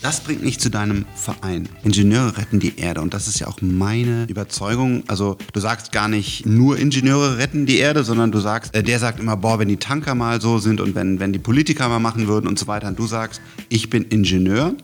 Das bringt mich zu deinem Verein. Ingenieure retten die Erde. Und das ist ja auch meine Überzeugung. Also du sagst gar nicht nur Ingenieure retten die Erde, sondern du sagst, äh, der sagt immer, boah, wenn die Tanker mal so sind und wenn, wenn die Politiker mal machen würden und so weiter. Und du sagst, ich bin Ingenieur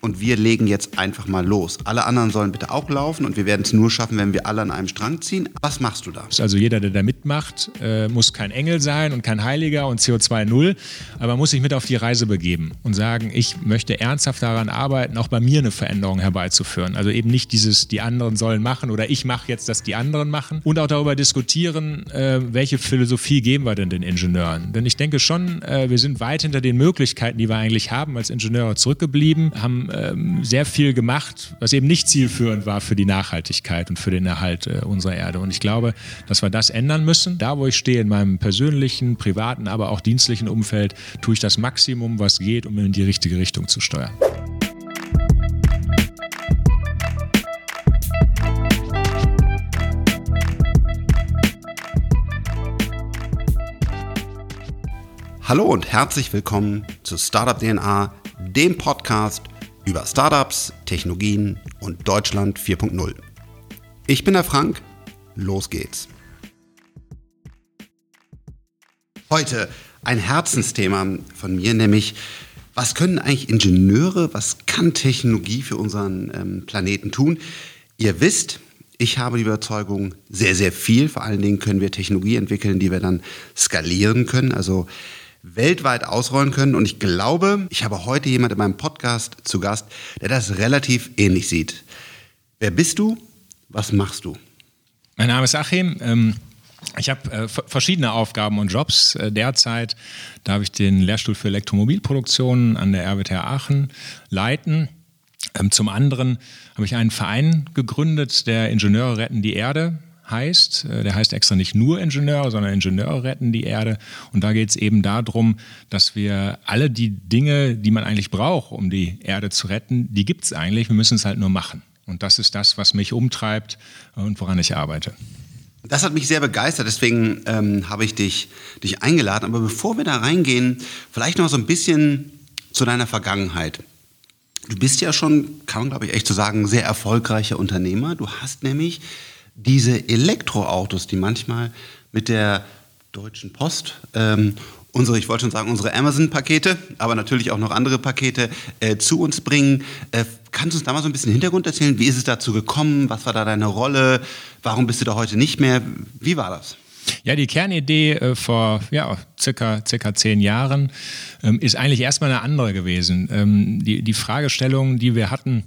und wir legen jetzt einfach mal los. Alle anderen sollen bitte auch laufen und wir werden es nur schaffen, wenn wir alle an einem Strang ziehen. Was machst du da? Also jeder, der da mitmacht, äh, muss kein Engel sein und kein Heiliger und CO2 null, aber muss sich mit auf die Reise begeben und sagen, ich möchte ernsthaft daran arbeiten, auch bei mir eine Veränderung herbeizuführen. Also eben nicht dieses, die anderen sollen machen oder ich mache jetzt, dass die anderen machen und auch darüber diskutieren, äh, welche Philosophie geben wir denn den Ingenieuren. Denn ich denke schon, äh, wir sind weit hinter den Möglichkeiten, die wir eigentlich haben als Ingenieure zurückgeblieben, haben ähm, sehr viel gemacht, was eben nicht zielführend war für die Nachhaltigkeit und für den Erhalt äh, unserer Erde. Und ich glaube, dass wir das ändern müssen. Da, wo ich stehe, in meinem persönlichen, privaten, aber auch dienstlichen Umfeld, tue ich das Maximum, was geht, um in die richtige Richtung zu steuern. Hallo und herzlich willkommen zu Startup DNA, dem Podcast über Startups, Technologien und Deutschland 4.0. Ich bin der Frank, los geht's. Heute ein Herzensthema von mir, nämlich was können eigentlich Ingenieure, was kann Technologie für unseren ähm, Planeten tun? Ihr wisst, ich habe die Überzeugung, sehr, sehr viel. Vor allen Dingen können wir Technologie entwickeln, die wir dann skalieren können. Also weltweit ausrollen können. Und ich glaube, ich habe heute jemand in meinem Podcast zu Gast, der das relativ ähnlich sieht. Wer bist du? Was machst du? Mein Name ist Achim. Ähm, ich habe äh, verschiedene Aufgaben und Jobs. Äh, derzeit darf ich den Lehrstuhl für Elektromobilproduktion an der RWTH Aachen leiten. Ähm, zum anderen habe ich einen Verein gegründet, der Ingenieure retten die Erde heißt. Äh, der heißt extra nicht nur Ingenieure, sondern Ingenieure retten die Erde. Und da geht es eben darum, dass wir alle die Dinge, die man eigentlich braucht, um die Erde zu retten, die gibt es eigentlich. Wir müssen es halt nur machen. Und das ist das, was mich umtreibt und woran ich arbeite. Das hat mich sehr begeistert, deswegen ähm, habe ich dich, dich eingeladen. Aber bevor wir da reingehen, vielleicht noch so ein bisschen zu deiner Vergangenheit. Du bist ja schon, kann man glaube ich echt so sagen, sehr erfolgreicher Unternehmer. Du hast nämlich diese Elektroautos, die manchmal mit der Deutschen Post ähm, unsere, ich wollte schon sagen, unsere Amazon-Pakete, aber natürlich auch noch andere Pakete äh, zu uns bringen. Äh, kannst du uns da mal so ein bisschen Hintergrund erzählen? Wie ist es dazu gekommen? Was war da deine Rolle? Warum bist du da heute nicht mehr? Wie war das? Ja, die Kernidee äh, vor ja, circa, circa zehn Jahren ähm, ist eigentlich erstmal eine andere gewesen. Ähm, die, die Fragestellung, die wir hatten,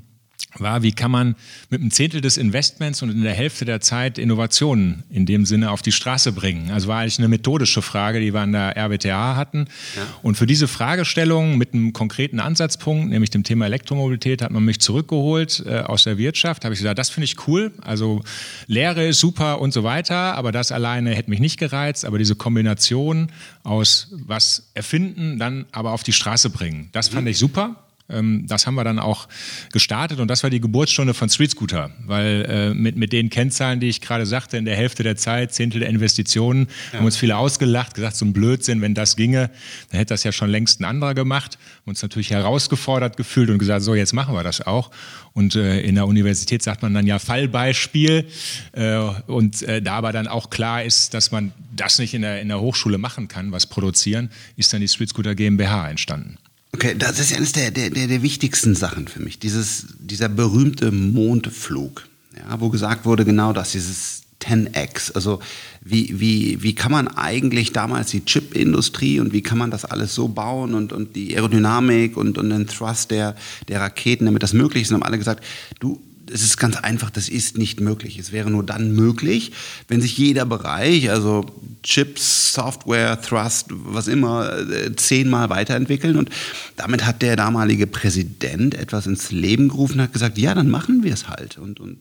war, wie kann man mit einem Zehntel des Investments und in der Hälfte der Zeit Innovationen in dem Sinne auf die Straße bringen. Also war eigentlich eine methodische Frage, die wir an der RWTH hatten. Ja. Und für diese Fragestellung mit einem konkreten Ansatzpunkt, nämlich dem Thema Elektromobilität, hat man mich zurückgeholt äh, aus der Wirtschaft. Habe ich gesagt, das finde ich cool. Also Lehre ist super und so weiter, aber das alleine hätte mich nicht gereizt. Aber diese Kombination aus was erfinden, dann aber auf die Straße bringen, das fand mhm. ich super. Ähm, das haben wir dann auch gestartet und das war die Geburtsstunde von Street Scooter, weil äh, mit, mit den Kennzahlen, die ich gerade sagte, in der Hälfte der Zeit, Zehntel der Investitionen, ja. haben uns viele ausgelacht, gesagt, so ein Blödsinn, wenn das ginge, dann hätte das ja schon längst ein anderer gemacht, uns natürlich herausgefordert gefühlt und gesagt, so jetzt machen wir das auch. Und äh, in der Universität sagt man dann ja Fallbeispiel äh, und äh, da aber dann auch klar ist, dass man das nicht in der, in der Hochschule machen kann, was produzieren, ist dann die Street Scooter GmbH entstanden. Okay, das ist eines der, der, der, der wichtigsten Sachen für mich. Dieses, dieser berühmte Mondflug, ja, wo gesagt wurde, genau das, dieses 10x. Also wie, wie, wie kann man eigentlich damals die Chip-Industrie und wie kann man das alles so bauen und, und die Aerodynamik und, und den Thrust der, der Raketen, damit das möglich ist, und haben alle gesagt, du, es ist ganz einfach, das ist nicht möglich. Es wäre nur dann möglich, wenn sich jeder Bereich, also Chips, Software, Thrust, was immer, äh, zehnmal weiterentwickeln. Und damit hat der damalige Präsident etwas ins Leben gerufen und hat gesagt, ja, dann machen wir es halt. Und, und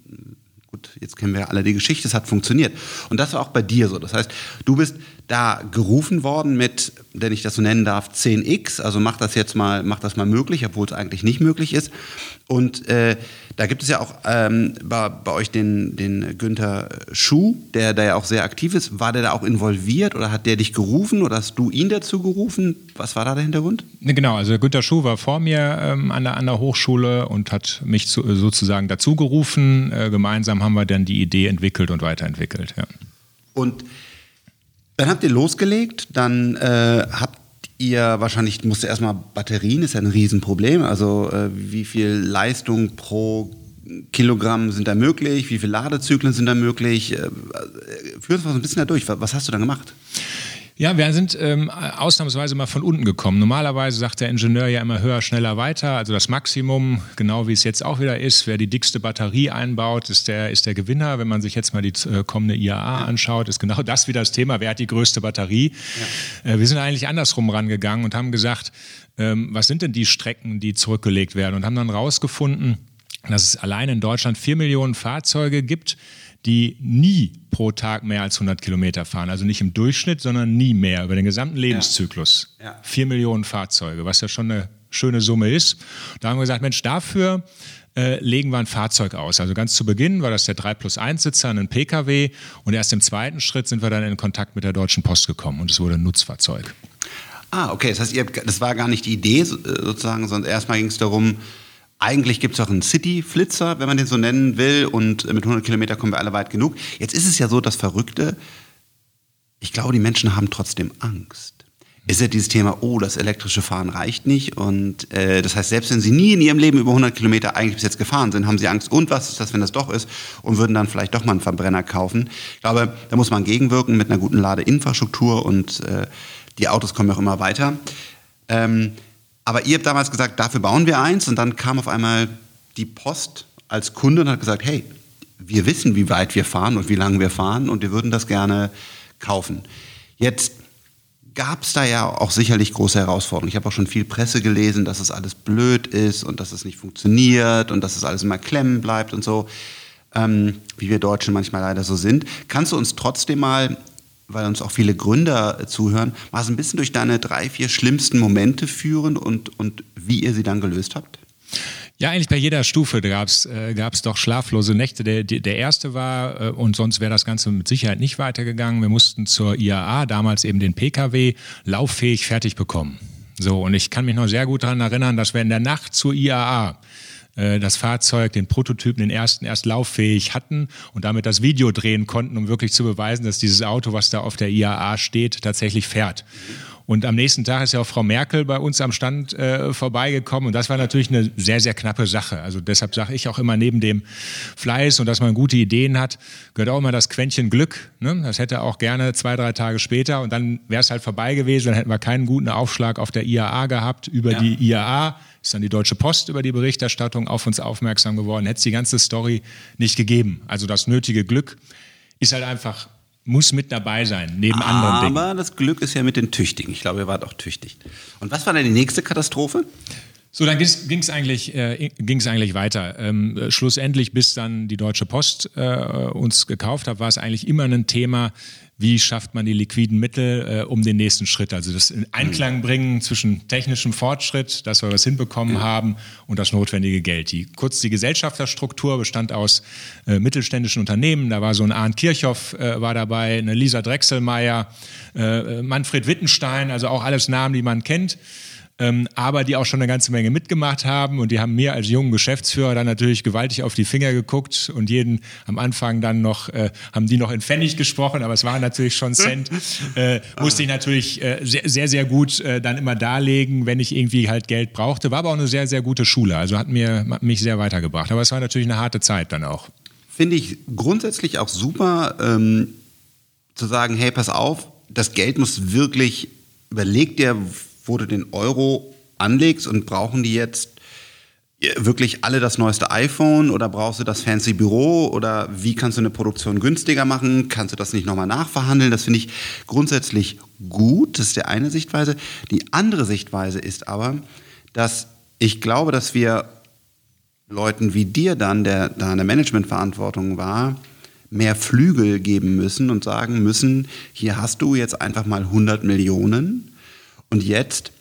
gut, jetzt kennen wir alle die Geschichte, es hat funktioniert. Und das war auch bei dir so. Das heißt, du bist da gerufen worden mit, wenn ich das so nennen darf, 10x. Also mach das jetzt mal, mach das mal möglich, obwohl es eigentlich nicht möglich ist. Und äh, da gibt es ja auch ähm, bei, bei, euch den, den Günther Schuh, der da ja auch sehr aktiv ist. War der da auch involviert oder hat der dich gerufen oder hast du ihn dazu gerufen? Was war da der Hintergrund? Genau, also Günther Schuh war vor mir ähm, an, der, an der Hochschule und hat mich zu, sozusagen dazu gerufen. Äh, gemeinsam haben wir dann die Idee entwickelt und weiterentwickelt. Ja. Und dann habt ihr losgelegt, dann äh, habt ihr wahrscheinlich, musste erstmal Batterien, ist ja ein Riesenproblem. Also äh, wie viel Leistung pro Kilogramm sind da möglich, wie viele Ladezyklen sind da möglich? Äh, äh führ uns mal so ein bisschen da durch. Was hast du dann gemacht? Ja, wir sind ähm, ausnahmsweise mal von unten gekommen. Normalerweise sagt der Ingenieur ja immer höher, schneller, weiter. Also das Maximum, genau wie es jetzt auch wieder ist. Wer die dickste Batterie einbaut, ist der, ist der Gewinner. Wenn man sich jetzt mal die äh, kommende IAA anschaut, ist genau das wieder das Thema. Wer hat die größte Batterie? Ja. Äh, wir sind eigentlich andersrum rangegangen und haben gesagt, ähm, was sind denn die Strecken, die zurückgelegt werden? Und haben dann rausgefunden, dass es allein in Deutschland vier Millionen Fahrzeuge gibt, die nie pro Tag mehr als 100 Kilometer fahren. Also nicht im Durchschnitt, sondern nie mehr über den gesamten Lebenszyklus. Ja. Ja. Vier Millionen Fahrzeuge, was ja schon eine schöne Summe ist. Da haben wir gesagt, Mensch, dafür äh, legen wir ein Fahrzeug aus. Also ganz zu Beginn war das der 3 plus 1 Sitzer, ein Pkw und erst im zweiten Schritt sind wir dann in Kontakt mit der Deutschen Post gekommen und es wurde ein Nutzfahrzeug. Ah, okay, das heißt, ihr, das war gar nicht die Idee äh, sozusagen, sondern erstmal ging es darum, eigentlich gibt es auch einen City-Flitzer, wenn man den so nennen will, und mit 100 Kilometer kommen wir alle weit genug. Jetzt ist es ja so, das Verrückte, ich glaube, die Menschen haben trotzdem Angst. Ist ja dieses Thema, oh, das elektrische Fahren reicht nicht. Und äh, das heißt, selbst wenn sie nie in ihrem Leben über 100 Kilometer eigentlich bis jetzt gefahren sind, haben sie Angst. Und was ist das, wenn das doch ist? Und würden dann vielleicht doch mal einen Verbrenner kaufen. Ich glaube, da muss man gegenwirken mit einer guten Ladeinfrastruktur und äh, die Autos kommen auch immer weiter. Ähm, aber ihr habt damals gesagt, dafür bauen wir eins und dann kam auf einmal die Post als Kunde und hat gesagt, hey, wir wissen, wie weit wir fahren und wie lange wir fahren und wir würden das gerne kaufen. Jetzt gab es da ja auch sicherlich große Herausforderungen. Ich habe auch schon viel Presse gelesen, dass es alles blöd ist und dass es nicht funktioniert und dass es alles immer klemmen bleibt und so, ähm, wie wir Deutschen manchmal leider so sind. Kannst du uns trotzdem mal weil uns auch viele Gründer äh, zuhören, mal so ein bisschen durch deine drei, vier schlimmsten Momente führen und, und wie ihr sie dann gelöst habt? Ja, eigentlich bei jeder Stufe gab es äh, doch schlaflose Nächte. Der, der erste war, äh, und sonst wäre das Ganze mit Sicherheit nicht weitergegangen, wir mussten zur IAA, damals eben den Pkw, lauffähig fertig bekommen. So, und ich kann mich noch sehr gut daran erinnern, dass wir in der Nacht zur IAA äh, das Fahrzeug, den Prototypen, den ersten erst lauffähig hatten und damit das Video drehen konnten, um wirklich zu beweisen, dass dieses Auto, was da auf der IAA steht, tatsächlich fährt. Und am nächsten Tag ist ja auch Frau Merkel bei uns am Stand äh, vorbeigekommen. Und das war natürlich eine sehr, sehr knappe Sache. Also deshalb sage ich auch immer neben dem Fleiß und dass man gute Ideen hat, gehört auch immer das Quäntchen Glück. Ne? Das hätte auch gerne zwei, drei Tage später und dann wäre es halt vorbei gewesen. Dann hätten wir keinen guten Aufschlag auf der IAA gehabt über ja. die IAA ist dann die Deutsche Post über die Berichterstattung auf uns aufmerksam geworden, hätte es die ganze Story nicht gegeben. Also das nötige Glück ist halt einfach, muss mit dabei sein, neben Aber anderen Dingen. Aber das Glück ist ja mit den Tüchtigen. Ich glaube, ihr wart auch tüchtig. Und was war denn die nächste Katastrophe? So, dann ging es eigentlich, äh, eigentlich weiter. Ähm, schlussendlich, bis dann die Deutsche Post äh, uns gekauft hat, war es eigentlich immer ein Thema, wie schafft man die liquiden Mittel äh, um den nächsten Schritt. Also das in Einklang bringen zwischen technischem Fortschritt, dass wir was hinbekommen ja. haben, und das notwendige Geld. Die, kurz die Gesellschafterstruktur bestand aus äh, mittelständischen Unternehmen. Da war so ein Arndt Kirchhoff äh, war dabei, eine Lisa Drechselmeier, äh, Manfred Wittenstein, also auch alles Namen, die man kennt ähm, aber die auch schon eine ganze Menge mitgemacht haben und die haben mir als jungen Geschäftsführer dann natürlich gewaltig auf die Finger geguckt und jeden am Anfang dann noch, äh, haben die noch in Pfennig gesprochen, aber es war natürlich schon Cent, äh, musste ich natürlich äh, sehr, sehr, sehr gut äh, dann immer darlegen, wenn ich irgendwie halt Geld brauchte. War aber auch eine sehr, sehr gute Schule, also hat, mir, hat mich sehr weitergebracht. Aber es war natürlich eine harte Zeit dann auch. Finde ich grundsätzlich auch super, ähm, zu sagen, hey, pass auf, das Geld muss wirklich, überleg dir, wo du den Euro anlegst und brauchen die jetzt wirklich alle das neueste iPhone oder brauchst du das fancy Büro oder wie kannst du eine Produktion günstiger machen? Kannst du das nicht nochmal nachverhandeln? Das finde ich grundsätzlich gut. Das ist die eine Sichtweise. Die andere Sichtweise ist aber, dass ich glaube, dass wir Leuten wie dir dann, der da eine Managementverantwortung war, mehr Flügel geben müssen und sagen müssen, hier hast du jetzt einfach mal 100 Millionen und jetzt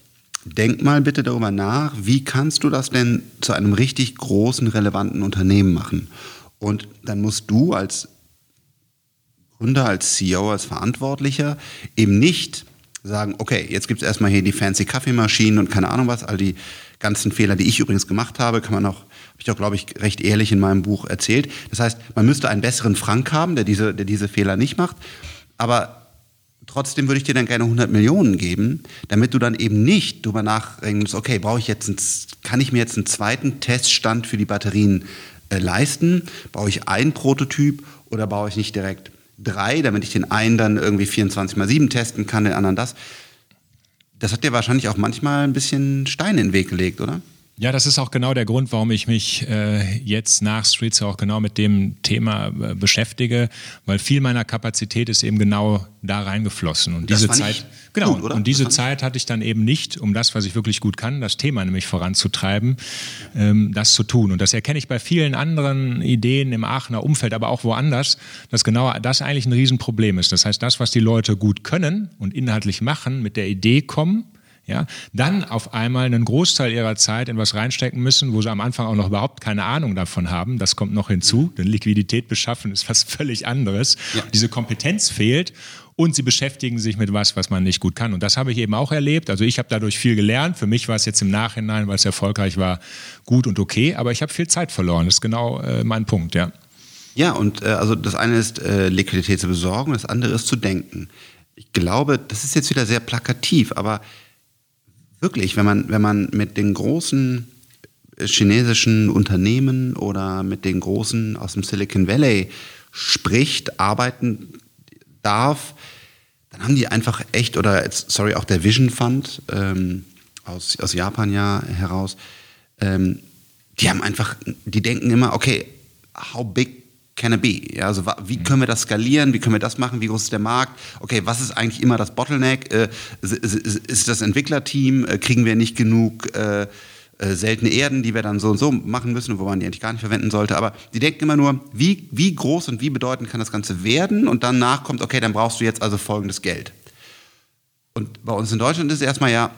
denk mal bitte darüber nach, wie kannst du das denn zu einem richtig großen, relevanten Unternehmen machen? Und dann musst du als Gründer, als CEO, als Verantwortlicher eben nicht sagen, okay, jetzt gibt es erstmal hier die fancy Kaffeemaschinen und keine Ahnung was, all die ganzen Fehler, die ich übrigens gemacht habe, kann man auch, habe ich auch, glaube ich, recht ehrlich in meinem Buch erzählt. Das heißt, man müsste einen besseren Frank haben, der diese, der diese Fehler nicht macht. Aber trotzdem würde ich dir dann gerne 100 Millionen geben, damit du dann eben nicht drüber nachdenken musst, okay, brauche ich jetzt einen, kann ich mir jetzt einen zweiten Teststand für die Batterien äh, leisten? Baue ich einen Prototyp oder baue ich nicht direkt drei, damit ich den einen dann irgendwie 24 mal 7 testen kann, den anderen das? Das hat dir wahrscheinlich auch manchmal ein bisschen Steine in den Weg gelegt, oder? Ja, das ist auch genau der Grund, warum ich mich äh, jetzt nach Streets auch genau mit dem Thema äh, beschäftige, weil viel meiner Kapazität ist eben genau da reingeflossen. Und diese Zeit, genau, gut, und diese Zeit hatte ich dann eben nicht, um das, was ich wirklich gut kann, das Thema nämlich voranzutreiben, ähm, das zu tun. Und das erkenne ich bei vielen anderen Ideen im Aachener Umfeld, aber auch woanders, dass genau das eigentlich ein Riesenproblem ist. Das heißt, das, was die Leute gut können und inhaltlich machen, mit der Idee kommen, ja, dann auf einmal einen Großteil ihrer Zeit in was reinstecken müssen, wo sie am Anfang auch noch überhaupt keine Ahnung davon haben. Das kommt noch hinzu, denn Liquidität beschaffen ist was völlig anderes. Ja. Diese Kompetenz fehlt und sie beschäftigen sich mit was, was man nicht gut kann. Und das habe ich eben auch erlebt. Also ich habe dadurch viel gelernt. Für mich war es jetzt im Nachhinein, weil es erfolgreich war, gut und okay, aber ich habe viel Zeit verloren. Das ist genau äh, mein Punkt, ja. Ja, und äh, also das eine ist äh, Liquidität zu besorgen, das andere ist zu denken. Ich glaube, das ist jetzt wieder sehr plakativ, aber wirklich, wenn man, wenn man mit den großen chinesischen Unternehmen oder mit den großen aus dem Silicon Valley spricht, arbeiten darf, dann haben die einfach echt, oder sorry, auch der Vision Fund ähm, aus, aus Japan ja heraus, ähm, die haben einfach, die denken immer, okay, how big can it be? Ja, also wie können wir das skalieren? Wie können wir das machen? Wie groß ist der Markt? Okay, was ist eigentlich immer das Bottleneck? Äh, ist das Entwicklerteam? Äh, kriegen wir nicht genug äh, äh, seltene Erden, die wir dann so und so machen müssen, wo man die eigentlich gar nicht verwenden sollte? Aber die denken immer nur, wie, wie groß und wie bedeutend kann das Ganze werden? Und danach kommt, okay, dann brauchst du jetzt also folgendes Geld. Und bei uns in Deutschland ist es erstmal ja,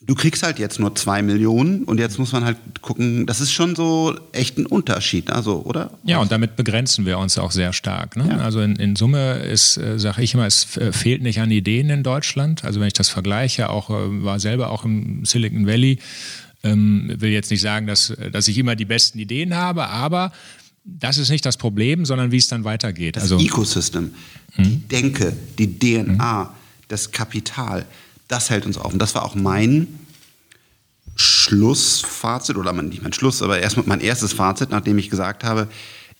du kriegst halt jetzt nur zwei Millionen und jetzt muss man halt gucken, das ist schon so echt ein Unterschied, also, oder? Ja, und damit begrenzen wir uns auch sehr stark. Ne? Ja. Also in, in, Summe ist, äh, sage ich immer, es äh, fehlt nicht an Ideen in Deutschland. Also wenn ich das vergleiche, auch äh, war selber auch im Silicon Valley, ähm, will jetzt nicht sagen, dass, dass ich immer die besten Ideen habe, aber das ist nicht das Problem, sondern wie es dann weitergeht. Das also, Ecosystem, hm? die Denke, die DNA, hm? das Kapital, das hält uns auf. Und das war auch mein Schlussfazit, oder nicht mein Schluss, aber erstmal mein erstes Fazit, nachdem ich gesagt habe,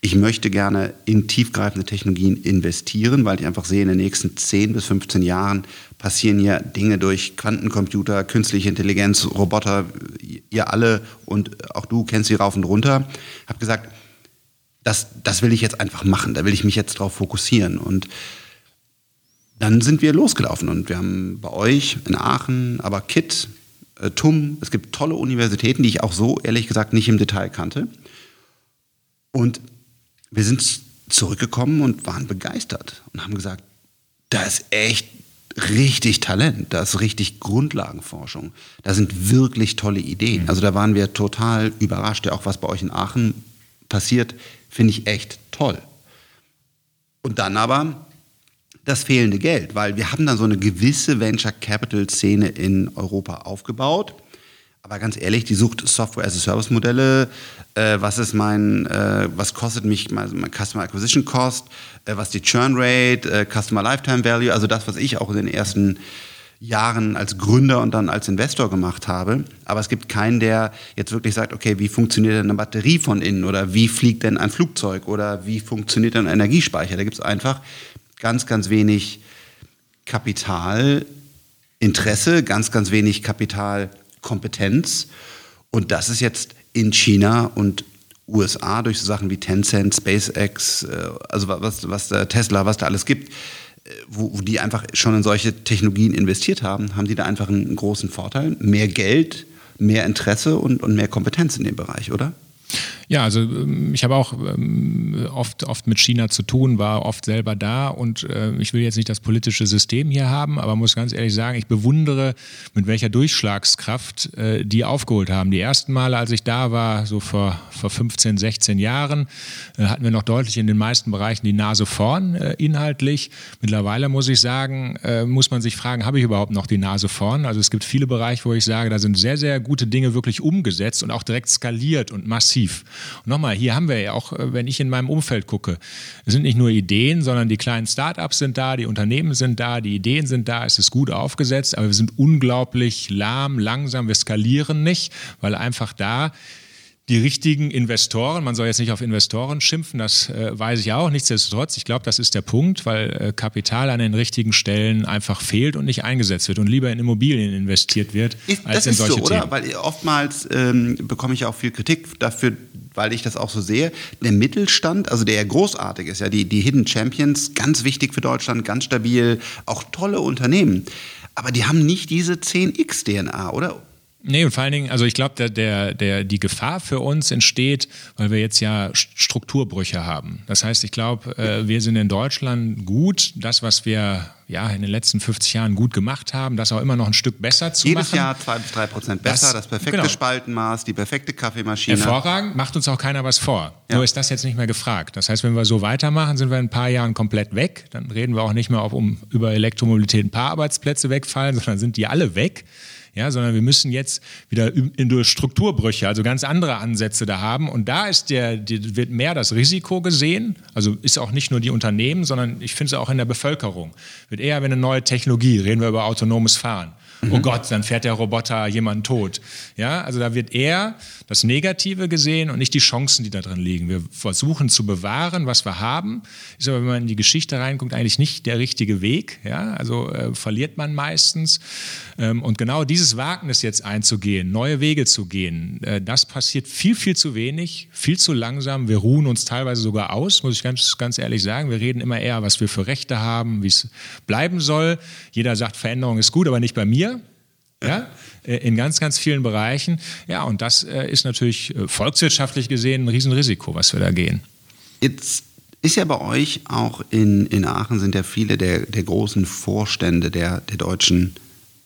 ich möchte gerne in tiefgreifende Technologien investieren, weil ich einfach sehe, in den nächsten 10 bis 15 Jahren passieren ja Dinge durch Quantencomputer, künstliche Intelligenz, Roboter, ihr alle und auch du kennst sie rauf und runter. Habe gesagt, das, das will ich jetzt einfach machen, da will ich mich jetzt drauf fokussieren. Und dann sind wir losgelaufen und wir haben bei euch in Aachen, aber KIT, äh, TUM, es gibt tolle Universitäten, die ich auch so ehrlich gesagt nicht im Detail kannte. Und wir sind zurückgekommen und waren begeistert und haben gesagt, da ist echt richtig Talent, da ist richtig Grundlagenforschung, da sind wirklich tolle Ideen. Mhm. Also da waren wir total überrascht. Ja, auch was bei euch in Aachen passiert, finde ich echt toll. Und dann aber das fehlende Geld, weil wir haben dann so eine gewisse Venture Capital Szene in Europa aufgebaut. Aber ganz ehrlich, die sucht Software as a Service Modelle. Äh, was ist mein, äh, was kostet mich mein, Customer Acquisition Cost? Äh, was die Churn Rate, äh, Customer Lifetime Value? Also das, was ich auch in den ersten Jahren als Gründer und dann als Investor gemacht habe. Aber es gibt keinen, der jetzt wirklich sagt, okay, wie funktioniert denn eine Batterie von innen oder wie fliegt denn ein Flugzeug oder wie funktioniert denn ein Energiespeicher? Da gibt es einfach ganz, ganz wenig Kapitalinteresse, ganz, ganz wenig Kapitalkompetenz. Und das ist jetzt in China und USA durch so Sachen wie Tencent, SpaceX, äh, also was, was Tesla, was da alles gibt, äh, wo, wo die einfach schon in solche Technologien investiert haben, haben die da einfach einen großen Vorteil. Mehr Geld, mehr Interesse und, und mehr Kompetenz in dem Bereich, oder? Ja, also ähm, ich habe auch ähm, oft, oft mit China zu tun, war oft selber da und äh, ich will jetzt nicht das politische System hier haben, aber muss ganz ehrlich sagen, ich bewundere, mit welcher Durchschlagskraft äh, die aufgeholt haben. Die ersten Male, als ich da war, so vor, vor 15, 16 Jahren, äh, hatten wir noch deutlich in den meisten Bereichen die Nase vorn inhaltlich. Mittlerweile muss ich sagen, muss man sich fragen, habe ich überhaupt noch die Nase vorn? Also es gibt viele Bereiche, wo ich sage, da sind sehr, sehr gute Dinge wirklich umgesetzt und auch direkt skaliert und massiv. Und nochmal, hier haben wir ja auch, äh, wenn ich in meinem Umfeld gucke, es sind nicht nur Ideen, sondern die kleinen Startups sind da, die Unternehmen sind da, die Ideen sind da, es ist gut aufgesetzt, aber wir sind unglaublich lahm, langsam, wir skalieren nicht, weil einfach da die richtigen Investoren, man soll jetzt nicht auf Investoren schimpfen, das äh, weiß ich auch, nichtsdestotrotz, ich glaube, das ist der Punkt, weil äh, Kapital an den richtigen Stellen einfach fehlt und nicht eingesetzt wird und lieber in Immobilien investiert wird, ist, als in solche so, Themen. oder? Weil oftmals ähm, bekomme ich auch viel Kritik dafür, weil ich das auch so sehe. Der Mittelstand, also der ja großartig ist, ja, die, die Hidden Champions, ganz wichtig für Deutschland, ganz stabil, auch tolle Unternehmen. Aber die haben nicht diese 10x-DNA, oder? Nee, und vor allen Dingen, also ich glaube, der, der, der, die Gefahr für uns entsteht, weil wir jetzt ja Strukturbrüche haben. Das heißt, ich glaube, äh, wir sind in Deutschland gut, das, was wir ja in den letzten 50 Jahren gut gemacht haben, das auch immer noch ein Stück besser zu Jedes machen. Jedes Jahr zwei bis drei Prozent besser, das, das perfekte genau. Spaltenmaß, die perfekte Kaffeemaschine. Hervorragend, macht uns auch keiner was vor. Ja. Nur ist das jetzt nicht mehr gefragt. Das heißt, wenn wir so weitermachen, sind wir in ein paar Jahren komplett weg. Dann reden wir auch nicht mehr, ob um über Elektromobilität ein paar Arbeitsplätze wegfallen, sondern sind die alle weg ja, sondern wir müssen jetzt wieder in durch Strukturbrüche, also ganz andere Ansätze da haben. Und da ist der, die, wird mehr das Risiko gesehen, also ist auch nicht nur die Unternehmen, sondern ich finde es auch in der Bevölkerung. Wird eher, wenn eine neue Technologie, reden wir über autonomes Fahren. Oh mhm. Oh Gott, dann fährt der Roboter jemanden tot. Ja, also da wird eher das Negative gesehen und nicht die Chancen, die da drin liegen. Wir versuchen zu bewahren, was wir haben. Ist aber, wenn man in die Geschichte reinguckt, eigentlich nicht der richtige Weg. Ja, also äh, verliert man meistens. Ähm, und genau dieses Wagnis jetzt einzugehen, neue Wege zu gehen, äh, das passiert viel, viel zu wenig, viel zu langsam. Wir ruhen uns teilweise sogar aus, muss ich ganz, ganz ehrlich sagen. Wir reden immer eher, was wir für Rechte haben, wie es bleiben soll. Jeder sagt, Veränderung ist gut, aber nicht bei mir ja, äh, in ganz, ganz vielen Bereichen. Ja, und das äh, ist natürlich äh, volkswirtschaftlich gesehen ein Riesenrisiko, was wir da gehen. Jetzt ist ja bei euch auch in, in Aachen sind ja viele der, der großen Vorstände der, der deutschen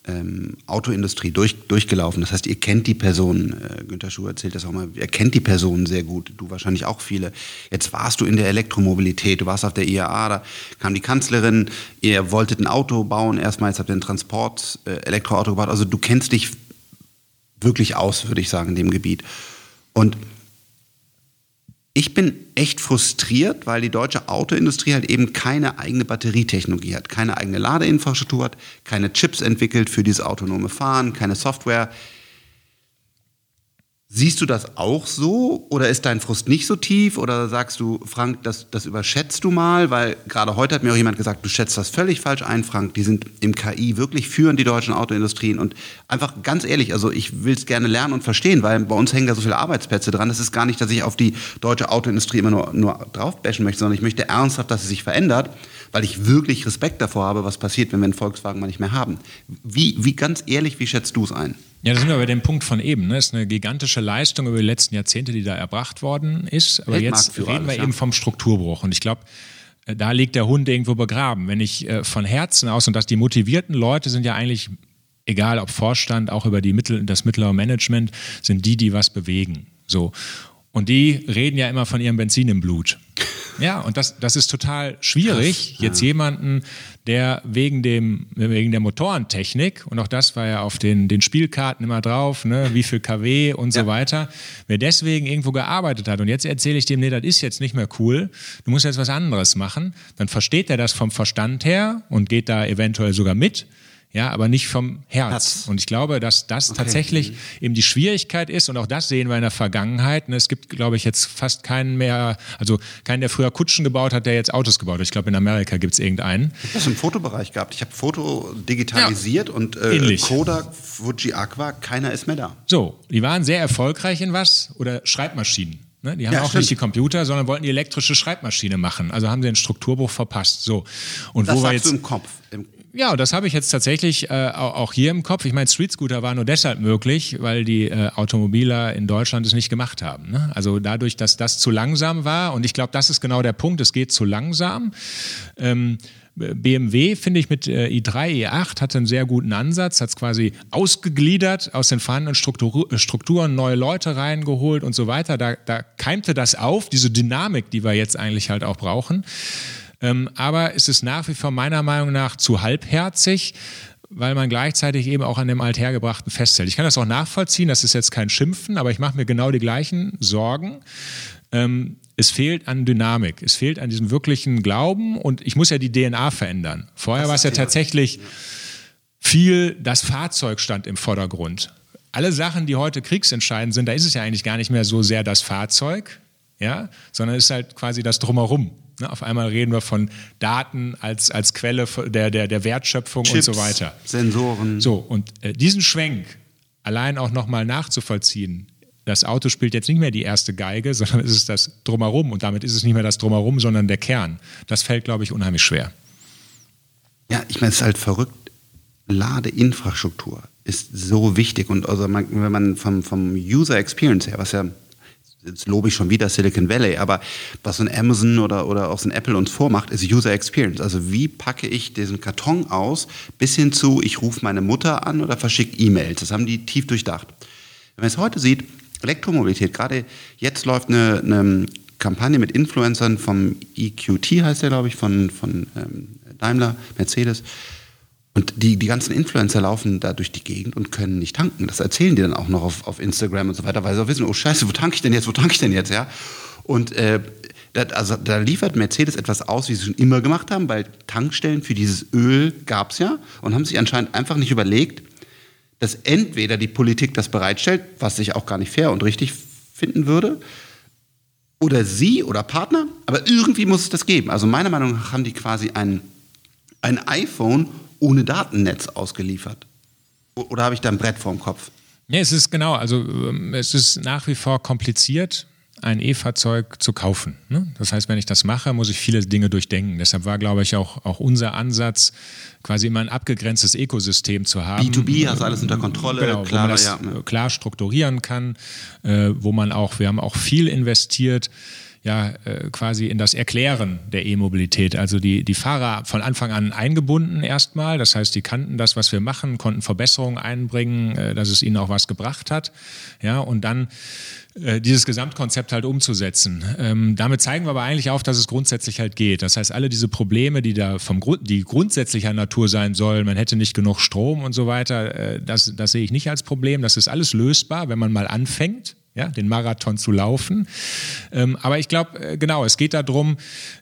ähm, Autoindustrie durch, durchgelaufen. Das heißt, ihr kennt die Personen. Äh, Günter Schuh erzählt das auch mal. Ihr kennt die Personen sehr gut. Du wahrscheinlich auch viele. Jetzt warst du in der Elektromobilität. Du warst auf der IAA. Da kam die Kanzlerin. Ihr wolltet ein Auto bauen. Erstmal jetzt habt ihr ein Transport äh, Elektroauto gebaut. Also du kennst dich wirklich aus, würde ich sagen, in dem Gebiet. Und ich bin echt frustriert, weil die deutsche Autoindustrie halt eben keine eigene Batterietechnologie hat, keine eigene Ladeinfrastruktur hat, keine Chips entwickelt für dieses autonome Fahren, keine Software. Siehst du das auch so oder ist dein Frust nicht so tief oder sagst du, Frank, das, das überschätzt du mal? Weil gerade heute hat mir auch jemand gesagt, du schätzt das völlig falsch ein, Frank. Die sind im KI wirklich führend, die deutschen Autoindustrien. Und einfach ganz ehrlich, also ich will es gerne lernen und verstehen, weil bei uns hängen da so viele Arbeitsplätze dran. Es ist gar nicht, dass ich auf die deutsche Autoindustrie immer nur, nur draufbashen möchte, sondern ich möchte ernsthaft, dass sie sich verändert, weil ich wirklich Respekt davor habe, was passiert, wenn wir einen Volkswagen mal nicht mehr haben. Wie, wie ganz ehrlich, wie schätzt du es ein? Ja, da sind wir bei dem Punkt von eben. Ne? Das ist eine gigantische Leistung über die letzten Jahrzehnte, die da erbracht worden ist. Aber jetzt reden wir alles, eben vom Strukturbruch. Und ich glaube, äh, da liegt der Hund irgendwo begraben. Wenn ich äh, von Herzen aus, und dass die motivierten Leute sind ja eigentlich, egal ob Vorstand, auch über die Mittel, das mittlere Management, sind die, die was bewegen. So. Und die reden ja immer von ihrem Benzin im Blut. Ja, und das, das ist total schwierig, Krass, jetzt ja. jemanden, der wegen, dem, wegen der Motorentechnik, und auch das war ja auf den, den Spielkarten immer drauf, ne, wie viel kW und ja. so weiter, wer deswegen irgendwo gearbeitet hat und jetzt erzähle ich dem, nee, das ist jetzt nicht mehr cool, du musst jetzt was anderes machen, dann versteht er das vom Verstand her und geht da eventuell sogar mit ja, aber nicht vom Herz. Herz. Und ich glaube, dass das okay. tatsächlich mhm. eben die Schwierigkeit ist und auch das sehen wir in der Vergangenheit. Ne, es gibt, glaube ich, jetzt fast keinen mehr, also keinen, der früher Kutschen gebaut hat, der jetzt Autos gebaut hat. Ich glaube, in Amerika gibt es irgendeinen. Ich habe das im Fotobereich gehabt. Ich habe Foto digitalisiert ja. und äh, Kodak, Fuji Aqua, keiner ist mehr da. So, die waren sehr erfolgreich in was? Oder Schreibmaschinen. Ne? Die haben ja, auch stimmt. nicht die Computer, sondern wollten die elektrische Schreibmaschine machen. Also haben sie den Strukturbruch verpasst. So. Und das wo sagst wir jetzt, du im Kopf. Im ja, das habe ich jetzt tatsächlich äh, auch hier im Kopf. Ich meine, Street Scooter war nur deshalb möglich, weil die äh, Automobiler in Deutschland es nicht gemacht haben. Ne? Also dadurch, dass das zu langsam war und ich glaube, das ist genau der Punkt, es geht zu langsam. Ähm, BMW, finde ich, mit äh, i3, i8 hatte einen sehr guten Ansatz, hat es quasi ausgegliedert aus den vorhandenen Struktur, Strukturen, neue Leute reingeholt und so weiter. Da, da keimte das auf, diese Dynamik, die wir jetzt eigentlich halt auch brauchen. Ähm, aber es ist nach wie vor meiner Meinung nach zu halbherzig weil man gleichzeitig eben auch an dem Althergebrachten festhält. Ich kann das auch nachvollziehen, das ist jetzt kein Schimpfen, aber ich mache mir genau die gleichen Sorgen. Ähm, es fehlt an Dynamik, es fehlt an diesem wirklichen Glauben und ich muss ja die DNA verändern. Vorher war es ja tatsächlich viel, das Fahrzeug stand im Vordergrund. Alle Sachen, die heute kriegsentscheidend sind, da ist es ja eigentlich gar nicht mehr so sehr das Fahrzeug, ja, sondern es ist halt quasi das Drumherum. Ne? Auf einmal reden wir von Daten als, als Quelle der, der, der Wertschöpfung Chips, und so weiter. Sensoren. So, und äh, diesen Schwenk allein auch nochmal nachzuvollziehen, das Auto spielt jetzt nicht mehr die erste Geige, sondern es ist das Drumherum und damit ist es nicht mehr das Drumherum, sondern der Kern. Das fällt, glaube ich, unheimlich schwer. Ja, ich meine, es ist halt verrückt. Ladeinfrastruktur ist so wichtig und also man, wenn man vom, vom User Experience her, was ja jetzt lobe ich schon wieder Silicon Valley, aber was ein Amazon oder, oder auch ein Apple uns vormacht, ist User Experience. Also wie packe ich diesen Karton aus, bis hin zu, ich rufe meine Mutter an oder verschicke E-Mails. Das haben die tief durchdacht. Wenn man es heute sieht, Elektromobilität. Gerade jetzt läuft eine, eine Kampagne mit Influencern vom EQT, heißt der, glaube ich, von, von ähm, Daimler, Mercedes. Und die, die ganzen Influencer laufen da durch die Gegend und können nicht tanken. Das erzählen die dann auch noch auf, auf Instagram und so weiter, weil sie auch wissen, oh Scheiße, wo tanke ich denn jetzt, wo tanke ich denn jetzt, ja? Und äh, da, also, da liefert Mercedes etwas aus, wie sie schon immer gemacht haben, weil Tankstellen für dieses Öl gab es ja und haben sich anscheinend einfach nicht überlegt, dass entweder die Politik das bereitstellt, was ich auch gar nicht fair und richtig finden würde, oder sie oder Partner, aber irgendwie muss es das geben. Also meiner Meinung nach haben die quasi ein, ein iPhone ohne Datennetz ausgeliefert. Oder habe ich da ein Brett vorm Kopf? Nee, es ist genau, also ähm, es ist nach wie vor kompliziert ein E-Fahrzeug zu kaufen. Ne? Das heißt, wenn ich das mache, muss ich viele Dinge durchdenken. Deshalb war, glaube ich, auch, auch unser Ansatz, quasi immer ein abgegrenztes Ökosystem zu haben. B2B, hast alles unter Kontrolle, genau, klar, wo man das ja. klar strukturieren kann, äh, wo man auch, wir haben auch viel investiert ja äh, quasi in das Erklären der E-Mobilität. Also die, die Fahrer von Anfang an eingebunden erstmal. Das heißt, die kannten das, was wir machen, konnten Verbesserungen einbringen, äh, dass es ihnen auch was gebracht hat. Ja, und dann äh, dieses Gesamtkonzept halt umzusetzen. Ähm, damit zeigen wir aber eigentlich auf, dass es grundsätzlich halt geht. Das heißt, alle diese Probleme, die da vom Grund, die grundsätzlicher Natur sein sollen, man hätte nicht genug Strom und so weiter, äh, das, das sehe ich nicht als Problem. Das ist alles lösbar, wenn man mal anfängt ja, den Marathon zu laufen. Ähm, aber ich glaube, äh, genau, es geht darum,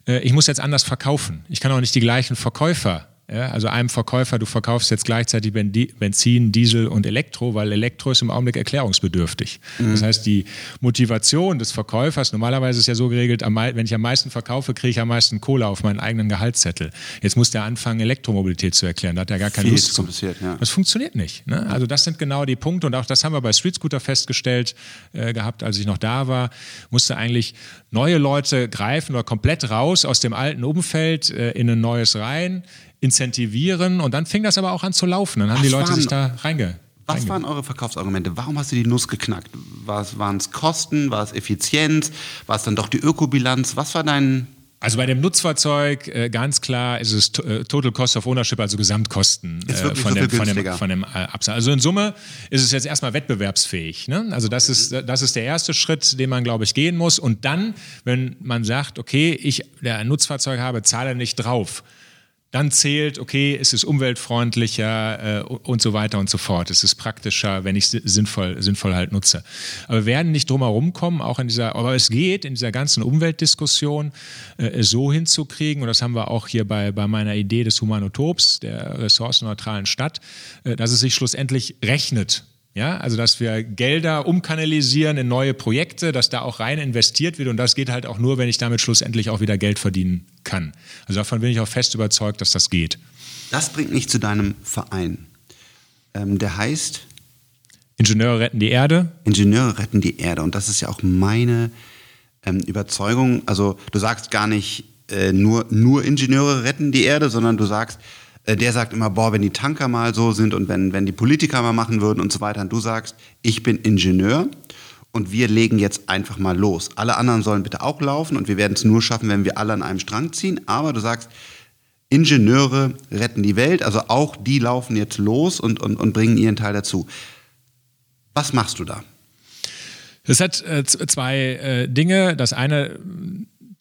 äh, ich muss jetzt anders verkaufen. Ich kann auch nicht die gleichen Verkäufer ja, also einem Verkäufer, du verkaufst jetzt gleichzeitig Benzin, Diesel und Elektro, weil Elektro ist im Augenblick erklärungsbedürftig. Mhm. Das heißt, die Motivation des Verkäufers, normalerweise ist ja so geregelt, wenn ich am meisten verkaufe, kriege ich am meisten Kohle auf meinen eigenen Gehaltszettel. Jetzt muss der anfangen, Elektromobilität zu erklären. Da hat er gar keine Viel Lust zu. Ja. Das funktioniert nicht. Ne? Also das sind genau die Punkte und auch das haben wir bei Street Scooter festgestellt äh, gehabt, als ich noch da war, musste eigentlich neue Leute greifen oder komplett raus aus dem alten Umfeld äh, in ein neues rein incentivieren und dann fing das aber auch an zu laufen. Dann haben was die Leute waren, sich da reinge. Was reinge waren eure Verkaufsargumente? Warum hast du die Nuss geknackt? Waren es Kosten? War es Effizienz? War es dann doch die Ökobilanz? Was war dein also bei dem Nutzfahrzeug äh, ganz klar ist es äh, Total Cost of Ownership, also Gesamtkosten äh, von, dem, von, dem, von dem Absatz. Also in Summe ist es jetzt erstmal wettbewerbsfähig. Ne? Also das ist, das ist der erste Schritt, den man, glaube ich, gehen muss. Und dann, wenn man sagt, okay, ich der ein Nutzfahrzeug habe, zahle nicht drauf dann zählt, okay, es ist umweltfreundlicher äh, und so weiter und so fort. Es ist praktischer, wenn ich es sinnvoll, sinnvoll halt nutze. Aber wir werden nicht drum herum kommen, auch in dieser, aber es geht in dieser ganzen Umweltdiskussion äh, so hinzukriegen, und das haben wir auch hier bei, bei meiner Idee des Humanotops, der ressourcenneutralen Stadt, äh, dass es sich schlussendlich rechnet, ja, also dass wir Gelder umkanalisieren in neue Projekte, dass da auch rein investiert wird und das geht halt auch nur, wenn ich damit schlussendlich auch wieder Geld verdienen kann. Also davon bin ich auch fest überzeugt, dass das geht. Das bringt mich zu deinem Verein. Ähm, der heißt Ingenieure retten die Erde. Ingenieure retten die Erde und das ist ja auch meine ähm, Überzeugung. Also du sagst gar nicht äh, nur, nur Ingenieure retten die Erde, sondern du sagst, der sagt immer, boah, wenn die Tanker mal so sind und wenn, wenn die Politiker mal machen würden und so weiter. Und du sagst, ich bin Ingenieur und wir legen jetzt einfach mal los. Alle anderen sollen bitte auch laufen und wir werden es nur schaffen, wenn wir alle an einem Strang ziehen. Aber du sagst, Ingenieure retten die Welt, also auch die laufen jetzt los und, und, und bringen ihren Teil dazu. Was machst du da? Es hat äh, zwei äh, Dinge. Das eine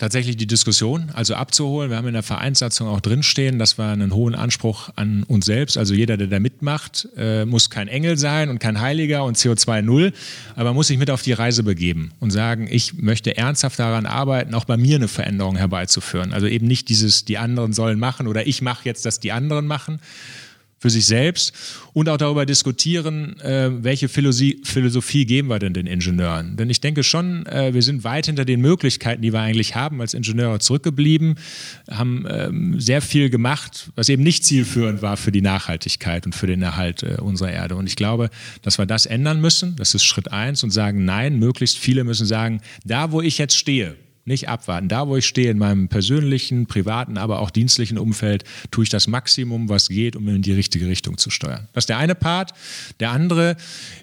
tatsächlich die Diskussion, also abzuholen. Wir haben in der Vereinssatzung auch drinstehen, dass wir einen hohen Anspruch an uns selbst, also jeder, der da mitmacht, äh, muss kein Engel sein und kein Heiliger und CO2 null, aber muss sich mit auf die Reise begeben und sagen, ich möchte ernsthaft daran arbeiten, auch bei mir eine Veränderung herbeizuführen. Also eben nicht dieses, die anderen sollen machen oder ich mache jetzt, dass die anderen machen, für sich selbst und auch darüber diskutieren, äh, welche Philosophie, geben wir denn den Ingenieuren. Denn ich denke schon, äh, wir sind weit hinter den Möglichkeiten, die wir eigentlich haben als Ingenieure zurückgeblieben, haben ähm, sehr viel gemacht, was eben nicht zielführend war für die Nachhaltigkeit und für den Erhalt äh, unserer Erde. Und ich glaube, dass wir das ändern müssen. Das ist Schritt eins und sagen, nein, möglichst viele müssen sagen, da wo ich jetzt stehe, nicht abwarten. Da, wo ich stehe, in meinem persönlichen, privaten, aber auch dienstlichen Umfeld, tue ich das Maximum, was geht, um in die richtige Richtung zu steuern. Das ist der eine Part. Der andere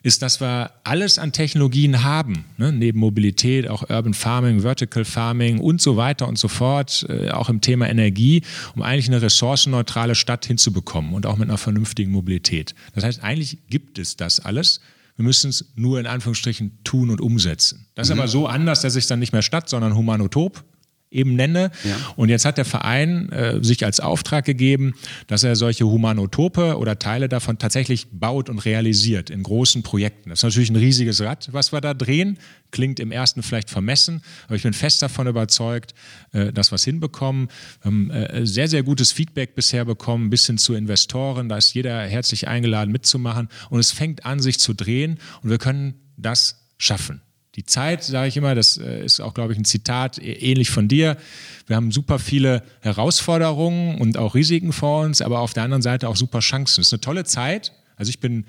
ist, dass wir alles an Technologien haben, ne? neben Mobilität, auch Urban Farming, Vertical Farming und so weiter und so fort, äh, auch im Thema Energie, um eigentlich eine ressourcenneutrale Stadt hinzubekommen und auch mit einer vernünftigen Mobilität. Das heißt, eigentlich gibt es das alles. Wir müssen es nur in Anführungsstrichen tun und umsetzen. Das ist mhm. aber so anders, dass ich es dann nicht mehr Stadt, sondern Humanotop eben nenne. Ja. Und jetzt hat der Verein äh, sich als Auftrag gegeben, dass er solche Humanotope oder Teile davon tatsächlich baut und realisiert in großen Projekten. Das ist natürlich ein riesiges Rad, was wir da drehen. Klingt im ersten vielleicht vermessen, aber ich bin fest davon überzeugt, äh, dass wir es hinbekommen. Wir haben äh, sehr, sehr gutes Feedback bisher bekommen, bis hin zu Investoren. Da ist jeder herzlich eingeladen mitzumachen. Und es fängt an, sich zu drehen und wir können das schaffen. Die Zeit, sage ich immer, das äh, ist auch, glaube ich, ein Zitat ähnlich von dir. Wir haben super viele Herausforderungen und auch Risiken vor uns, aber auf der anderen Seite auch super Chancen. Es ist eine tolle Zeit. Also ich bin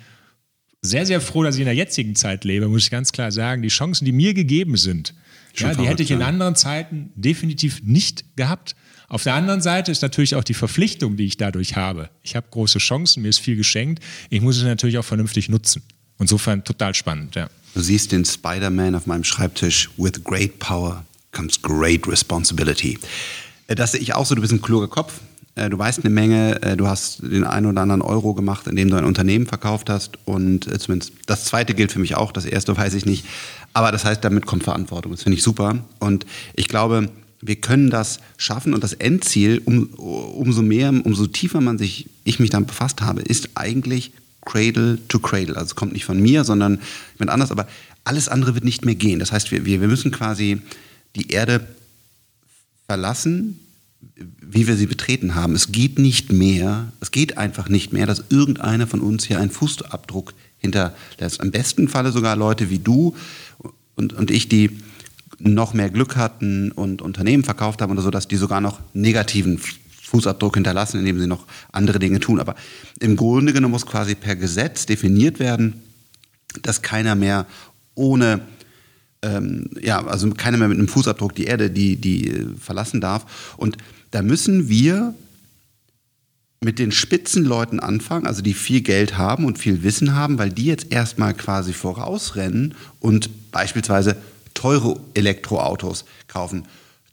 sehr, sehr froh, dass ich in der jetzigen Zeit lebe, muss ich ganz klar sagen. Die Chancen, die mir gegeben sind, ja, die hätte ich in anderen Zeiten definitiv nicht gehabt. Auf der anderen Seite ist natürlich auch die Verpflichtung, die ich dadurch habe. Ich habe große Chancen, mir ist viel geschenkt. Ich muss es natürlich auch vernünftig nutzen. Insofern total spannend, ja. Du siehst den Spider-Man auf meinem Schreibtisch. With great power comes great responsibility. Äh, das sehe ich auch so, du bist ein kluger Kopf. Äh, du weißt eine Menge, äh, du hast den einen oder anderen Euro gemacht, indem du ein Unternehmen verkauft hast. Und zumindest das zweite gilt für mich auch, das erste weiß ich nicht. Aber das heißt, damit kommt Verantwortung. Das finde ich super. Und ich glaube, wir können das schaffen und das Endziel, um, umso mehr, umso tiefer man sich, ich mich damit befasst habe, ist eigentlich Cradle to Cradle. Also es kommt nicht von mir, sondern jemand anders, aber alles andere wird nicht mehr gehen. Das heißt, wir, wir, wir müssen quasi die Erde verlassen, wie wir sie betreten haben. Es geht nicht mehr, es geht einfach nicht mehr, dass irgendeiner von uns hier einen Fußabdruck hinterlässt. Im besten Falle sogar Leute wie du und, und ich, die noch mehr Glück hatten und Unternehmen verkauft haben oder so, dass die sogar noch negativen Fußabdruck hinterlassen, indem sie noch andere Dinge tun. Aber im Grunde genommen muss quasi per Gesetz definiert werden, dass keiner mehr ohne ähm, ja, also keiner mehr mit einem Fußabdruck die Erde, die, die äh, verlassen darf. Und da müssen wir mit den Spitzenleuten anfangen, also die viel Geld haben und viel Wissen haben, weil die jetzt erstmal quasi vorausrennen und beispielsweise teure Elektroautos kaufen,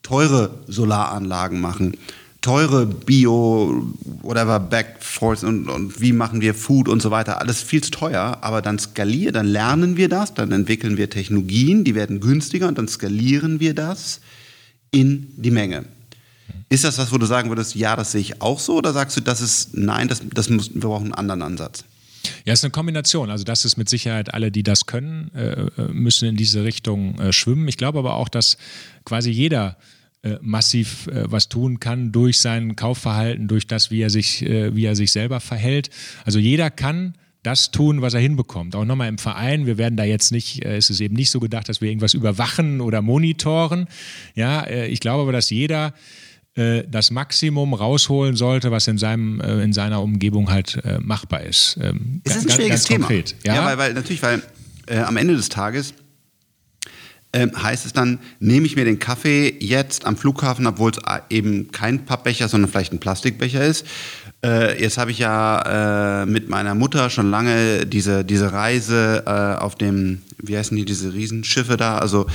teure Solaranlagen machen, teure Bio, whatever, Backforce und, und wie machen wir Food und so weiter, alles viel zu teuer, aber dann skalieren, dann lernen wir das, dann entwickeln wir Technologien, die werden günstiger und dann skalieren wir das in die Menge. Ist das was, wo du sagen würdest, ja, das sehe ich auch so, oder sagst du, das ist, nein, das, das muss, wir brauchen einen anderen Ansatz? Ja, es ist eine Kombination. Also das ist mit Sicherheit alle, die das können, äh, äh müssen in diese Richtung äh, schwimmen. Ich glaube aber auch, dass quasi jeder äh, massiv äh, was tun kann durch sein Kaufverhalten, durch das, wie er sich, äh, wie er sich selber verhält. Also jeder kann das tun, was er hinbekommt. Auch nochmal im Verein, wir werden da jetzt nicht, äh, es ist eben nicht so gedacht, dass wir irgendwas überwachen oder monitoren. Ja, äh, ich glaube aber, dass jeder äh, das Maximum rausholen sollte, was in, seinem, in seiner Umgebung halt machbar ist. Ähm, es ist ein schwieriges Thema. Ja, ja weil, weil natürlich, weil am Ende des Tages ähm, heißt es dann, nehme ich mir den Kaffee jetzt am Flughafen, obwohl es eben kein Pappbecher, sondern vielleicht ein Plastikbecher ist, Äh, jetzt habe ich ja äh, mit meiner Mutter schon lange diese, diese Reise äh, auf dem, wie heißen die, diese Riesenschiffe da, also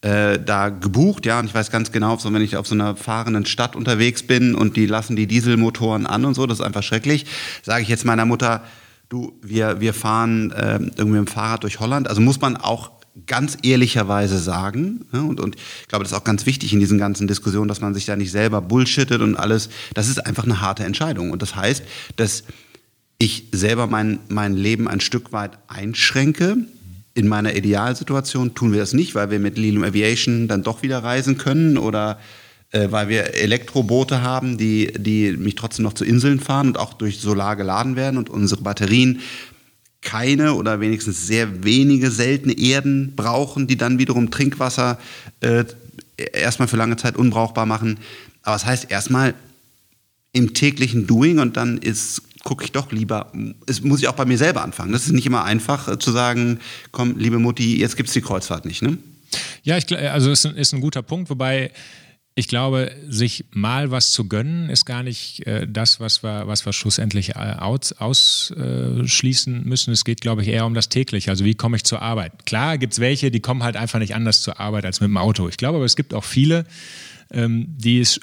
äh, da gebucht, ja, und ich weiß ganz genau, wenn ich auf so einer fahrenden Stadt unterwegs bin und die lassen die Dieselmotoren an und so, das ist einfach schrecklich, sage ich jetzt meiner Mutter, du, wir, wir fahren äh, irgendwie mit dem Fahrrad durch Holland, also muss man auch ganz ehrlicherweise sagen. Ja, und, und ich glaube, das ist auch ganz wichtig in diesen ganzen Diskussionen, dass man sich da nicht selber bullshittet und alles. Das ist einfach eine harte Entscheidung. Und das heißt, dass ich selber mein, mein Leben ein Stück weit einschränke. In meiner Idealsituation tun wir das nicht, weil wir mit Lilium Aviation dann doch wieder reisen können oder äh, weil wir Elektroboote haben, die, die mich trotzdem noch zu Inseln fahren und auch durch Solar geladen werden und unsere Batterien keine oder wenigstens sehr wenige seltene Erden brauchen, die dann wiederum Trinkwasser äh, erstmal für lange Zeit unbrauchbar machen. Aber das heißt erstmal im täglichen Doing und dann ist gucke ich doch lieber, es muss ich auch bei mir selber anfangen. Das ist nicht immer einfach äh, zu sagen, komm, liebe Mutti, jetzt gibt es die Kreuzfahrt nicht, ne? Ja, ich, also ist, ist ein guter Punkt, wobei ich glaube, sich mal was zu gönnen, ist gar nicht äh, das, was wir, was wir schlussendlich äh, aus, ausschließen müssen. Es geht, glaube ich, eher um das tägliche. Also wie komme ich zur Arbeit? Klar gibt es welche, die kommen halt einfach nicht anders zur Arbeit als mit dem Auto. Ich glaube aber, es gibt auch viele, ähm, die es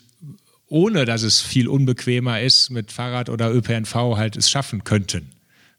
ohne dass es viel unbequemer ist, mit Fahrrad oder ÖPNV halt es schaffen könnten.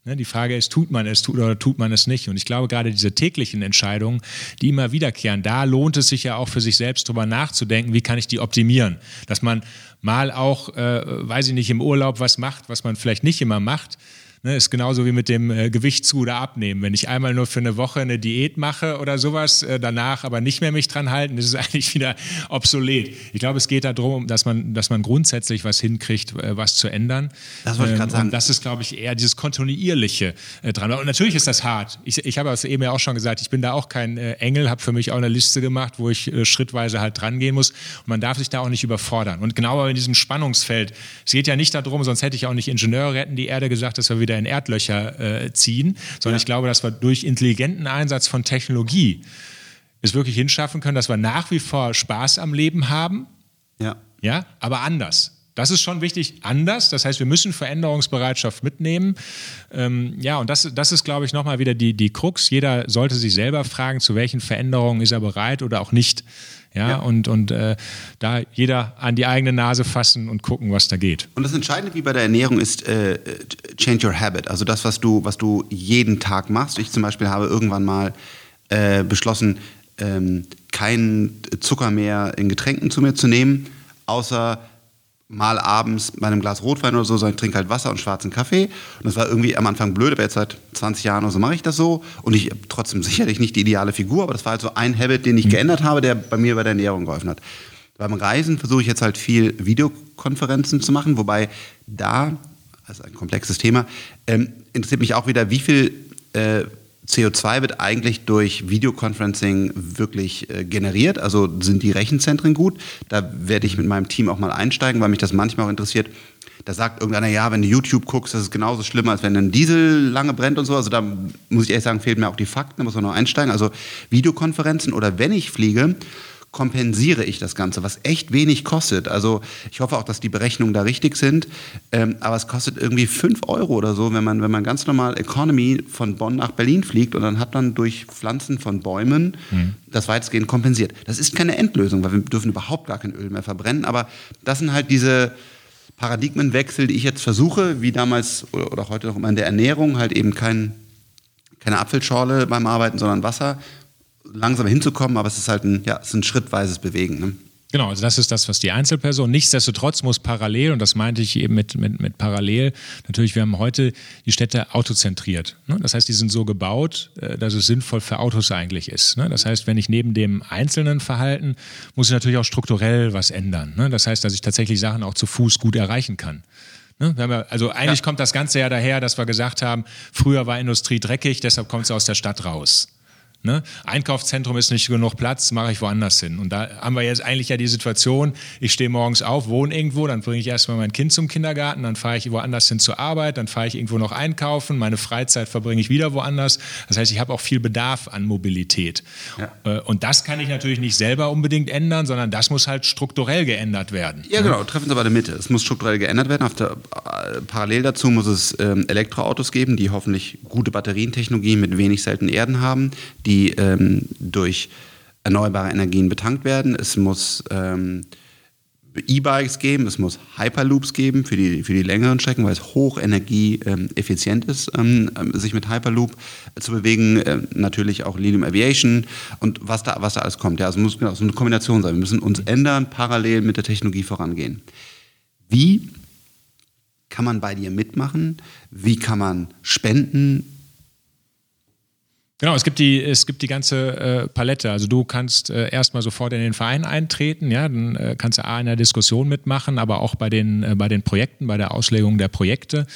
Ne, die Frage ist, tut man es oder tut man es nicht? Und ich glaube, gerade diese täglichen Entscheidungen, die immer wiederkehren, da lohnt es sich ja auch für sich selbst drüber nachzudenken, wie kann ich die optimieren? Dass man mal auch, äh, weiß ich nicht, im Urlaub was macht, was man vielleicht nicht immer macht, Ne, ist genauso wie mit dem äh, Gewicht zu oder abnehmen. Wenn ich einmal nur für eine Woche eine Diät mache oder sowas, äh, danach aber nicht mehr mich dran halten, ist es eigentlich wieder obsolet. Ich glaube, es geht darum, dass man, dass man grundsätzlich was hinkriegt, äh, was zu ändern. Das wollte ich gerade ähm, sagen. Und das ist, glaube ich, eher dieses kontinuierliche äh, dran. Und natürlich ist das hart. Ich, ich habe es eben ja auch schon gesagt, ich bin da auch kein äh, Engel, habe für mich auch eine Liste gemacht, wo ich äh, schrittweise halt dran gehen muss. Und man darf sich da auch nicht überfordern. Und genau in diesem Spannungsfeld, es geht ja nicht darum, sonst hätte ich auch nicht Ingenieure retten die Erde gesagt, dass wir wieder wieder in Erdlöcher äh, ziehen, sondern ja. ich glaube, dass wir durch intelligenten Einsatz von Technologie es wirklich hinschaffen können, dass wir nach wie vor Spaß am Leben haben, ja, ja aber anders. Das ist schon wichtig, anders. Das heißt, wir müssen Veränderungsbereitschaft mitnehmen. Ähm, ja, und das, das ist, glaube ich, nochmal wieder die, die Krux. Jeder sollte sich selber fragen, zu welchen Veränderungen ist er bereit oder auch nicht. Ja, ja. und, und äh, da jeder an die eigene Nase fassen und gucken, was da geht. Und das Entscheidende wie bei der Ernährung ist äh, change your habit. Also das, was du, was du jeden Tag machst. Ich zum Beispiel habe irgendwann mal äh, beschlossen, ähm, keinen Zucker mehr in Getränken zu mir zu nehmen, außer mal abends bei einem Glas Rotwein oder so, sondern ich trinke halt Wasser und schwarzen Kaffee. Und das war irgendwie am Anfang blöd, aber jetzt seit 20 Jahren oder so mache ich das so. Und ich habe trotzdem sicherlich nicht die ideale Figur, aber das war halt so ein Habit, den ich mhm. geändert habe, der bei mir bei der Ernährung geholfen hat. Beim Reisen versuche ich jetzt halt viel Videokonferenzen zu machen, wobei da, also ein komplexes Thema, ähm, interessiert mich auch wieder, wie viel äh, CO2 wird eigentlich durch Videoconferencing wirklich äh, generiert? Also sind die Rechenzentren gut? Da werde ich mit meinem Team auch mal einsteigen, weil mich das manchmal auch interessiert. Da sagt irgendeiner, ja, wenn du YouTube guckst, das ist genauso schlimm, als wenn ein Diesel lange brennt und so. Also da muss ich ehrlich sagen, fehlen mir auch die Fakten, da muss man noch einsteigen. Also Videokonferenzen oder wenn ich fliege, kompensiere ich das Ganze, was echt wenig kostet. Also ich hoffe auch, dass die Berechnungen da richtig sind. Ähm, aber es kostet irgendwie 5 Euro oder so, wenn man, wenn man ganz normal Economy von Bonn nach Berlin fliegt und dann hat man durch Pflanzen von Bäumen mhm. das weitestgehend kompensiert. Das ist keine Endlösung, weil wir dürfen überhaupt gar kein Öl mehr verbrennen. Aber das sind halt diese Paradigmenwechsel, die ich jetzt versuche, wie damals oder, heute noch immer in der Ernährung, halt eben kein, keine Apfelschorle beim Arbeiten, sondern Wasser langsam hinzukommen, aber es ist halt ein, ja, es ist ein schrittweises Bewegen. Ne? Genau, also das ist das, was die Einzelperson. Nichtsdestotrotz muss parallel, und das meinte ich eben mit, mit, mit parallel, natürlich, wir haben heute die Städte autozentriert. Ne? Das heißt, die sind so gebaut, äh, dass es sinnvoll für Autos eigentlich ist. Ne? Das heißt, wenn ich neben dem einzelnen Verhalten, muss ich natürlich auch strukturell was ändern. Ne? Das heißt, dass ich tatsächlich Sachen auch zu Fuß gut erreichen kann. Ne? Also eigentlich ja. kommt das Ganze ja daher, dass wir gesagt haben, früher war Industrie dreckig, deshalb kommt sie aus der Stadt raus. Ne? Einkaufszentrum ist nicht genug Platz, mache ich woanders hin. Und da haben wir jetzt eigentlich ja die Situation, ich stehe morgens auf, wohne irgendwo, dann bringe ich erstmal mein Kind zum Kindergarten, dann fahre ich woanders hin zur Arbeit, dann fahre ich irgendwo noch einkaufen, meine Freizeit verbringe ich wieder woanders. Das heißt, ich habe auch viel Bedarf an Mobilität. Ja. Äh, und das kann ich natürlich nicht selber unbedingt ändern, sondern das muss halt strukturell geändert werden. Ja, genau, treffen Sie aber in der Mitte. Es muss strukturell geändert werden. Der, äh, parallel dazu muss es ähm, Elektroautos geben, die hoffentlich gute Batterientechnologie mit wenig seltenen Erden haben, die ähm, durch erneuerbare Energien betankt werden. Es muss ähm, E-Bikes geben, es muss Hyperloops geben für die, für die längeren Strecken, weil es hochenergieeffizient ähm, ist, ähm, sich mit Hyperloop zu bewegen. Äh, natürlich auch Lilium Aviation und was da, was da alles kommt. Ja, also es muss genau so eine Kombination sein. Wir müssen uns ändern, parallel mit der Technologie vorangehen. Wie kann man bei dir mitmachen? Wie kann man spenden? Genau, es gibt die, es gibt die ganze äh, Palette. Also du kannst äh, erstmal sofort in den Verein eintreten, ja, dann äh, kannst du A in der Diskussion mitmachen, aber auch bei den, äh, bei den Projekten, bei der Auslegung der Projekte,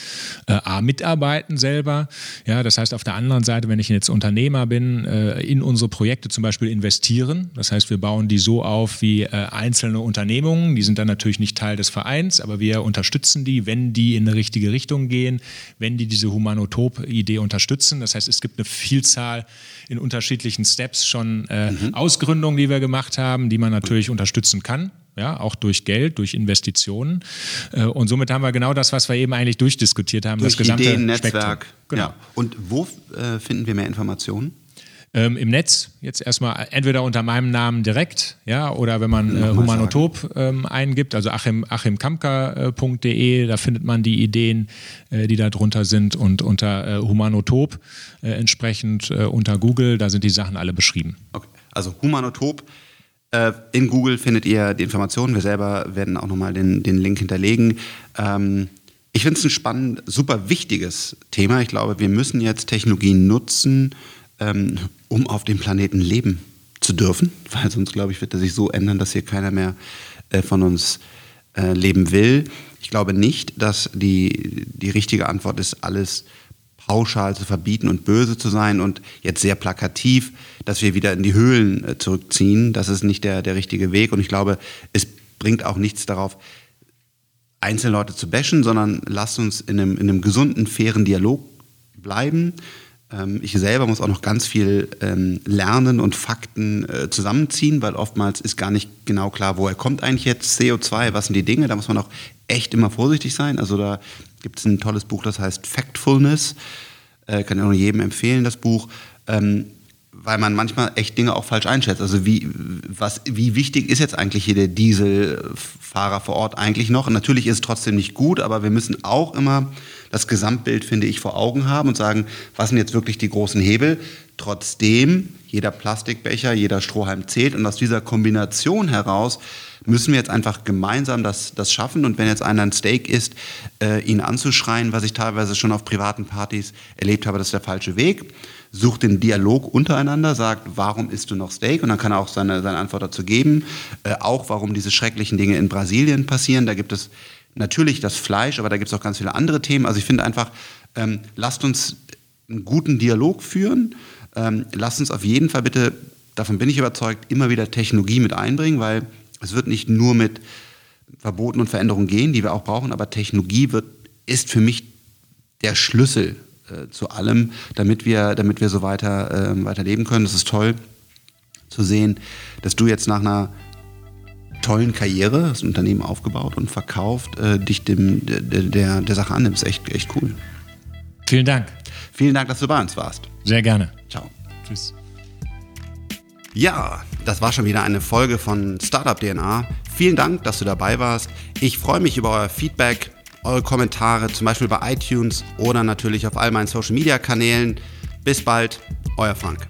äh, A mitarbeiten selber. Ja, das heißt auf der anderen Seite, wenn ich jetzt Unternehmer bin, äh, in unsere Projekte zum Beispiel investieren. Das heißt, wir bauen die so auf wie einzelne Unternehmungen. Die sind dann natürlich nicht Teil des Vereins, aber wir unterstützen die, wenn die in eine richtige Richtung gehen, wenn die diese Humanotop-Idee unterstützen. Das heißt, es gibt eine Vielzahl Mal in unterschiedlichen Steps schon äh, mhm. Ausgründungen, die wir gemacht haben, die man natürlich unterstützen kann. Ja, auch durch Geld, durch Investitionen. Äh, und somit haben wir genau das, was wir eben eigentlich durchdiskutiert haben, durch das gesamte Ideen, Netzwerk. Genau. Ja. Und wo äh, finden wir mehr Informationen? Ähm, im Netz. Jetzt erstmal entweder unter meinem Namen direkt, ja, oder wenn man äh, Humanotop ähm, eingibt, also achim, achimkamka.de, da findet man die Ideen, äh, die da drunter sind und unter äh, Humanotop äh, entsprechend äh, unter Google, da sind die Sachen alle beschrieben. Okay. Also Humanotop. Äh, in Google findet ihr die Informationen. Wir selber werden auch nochmal den, den Link hinterlegen. Ähm, ich finde es ein spannend, super wichtiges Thema. Ich glaube, wir müssen jetzt Technologien nutzen, ähm, um auf dem Planeten leben zu dürfen, weil sonst, glaube ich, wird er sich so ändern, dass hier keiner mehr äh, von uns äh, leben will. Ich glaube nicht, dass die, die richtige Antwort ist, alles pauschal zu verbieten und böse zu sein und jetzt sehr plakativ, dass wir wieder in die Höhlen äh, zurückziehen. Das ist nicht der, der richtige Weg und ich glaube, es bringt auch nichts darauf, einzelne Leute zu bashen, sondern lasst uns in einem, in einem gesunden, fairen Dialog bleiben ich selber muss auch noch ganz viel ähm, lernen und Fakten äh, zusammenziehen, weil oftmals ist gar nicht genau klar, woher kommt eigentlich jetzt CO2, was sind die Dinge. Da muss man auch echt immer vorsichtig sein. Also da gibt es ein tolles Buch, das heißt Factfulness. Äh, kann ich auch jedem empfehlen, das Buch. Ähm, weil man manchmal echt Dinge auch falsch einschätzt. Also wie, was, wie wichtig ist jetzt eigentlich hier der Dieselfahrer vor Ort eigentlich noch? Natürlich ist es trotzdem nicht gut, aber wir müssen auch immer das Gesamtbild, finde ich, vor Augen haben und sagen, was sind jetzt wirklich die großen Hebel? Trotzdem, jeder Plastikbecher, jeder Strohhalm zählt und aus dieser Kombination heraus müssen wir jetzt einfach gemeinsam das, das schaffen. Und wenn jetzt einer ein Steak isst, äh, ihn anzuschreien, was ich teilweise schon auf privaten Partys erlebt habe, das ist der falsche Weg. Sucht den Dialog untereinander, sagt, warum isst du noch Steak? Und dann kann er auch seine, seine Antwort dazu geben. Äh, auch warum diese schrecklichen Dinge in Brasilien passieren. Da gibt es natürlich das Fleisch, aber da gibt es auch ganz viele andere Themen. Also ich finde einfach, ähm, lasst uns einen guten Dialog führen. Ähm, lasst uns auf jeden Fall bitte, davon bin ich überzeugt, immer wieder Technologie mit einbringen, weil es wird nicht nur mit Verboten und Veränderungen gehen, die wir auch brauchen, aber Technologie wird, ist für mich der Schlüssel äh, zu allem, damit wir, damit wir so weiter, äh, weiter leben können. Es ist toll zu sehen, dass du jetzt nach einer tollen Karriere, ein Unternehmen aufgebaut und verkauft, äh, dich dem, der, der, der Sache annimmst. Echt, echt cool. Vielen Dank. Vielen Dank, dass du bei uns warst. Sehr gerne. Ciao. Tschüss. Ja, das war schon wieder eine Folge von Startup DNA. Vielen Dank, dass du dabei warst. Ich freue mich über euer Feedback, eure Kommentare, zum Beispiel bei iTunes oder natürlich auf all meinen Social Media Kanälen. Bis bald, euer Frank.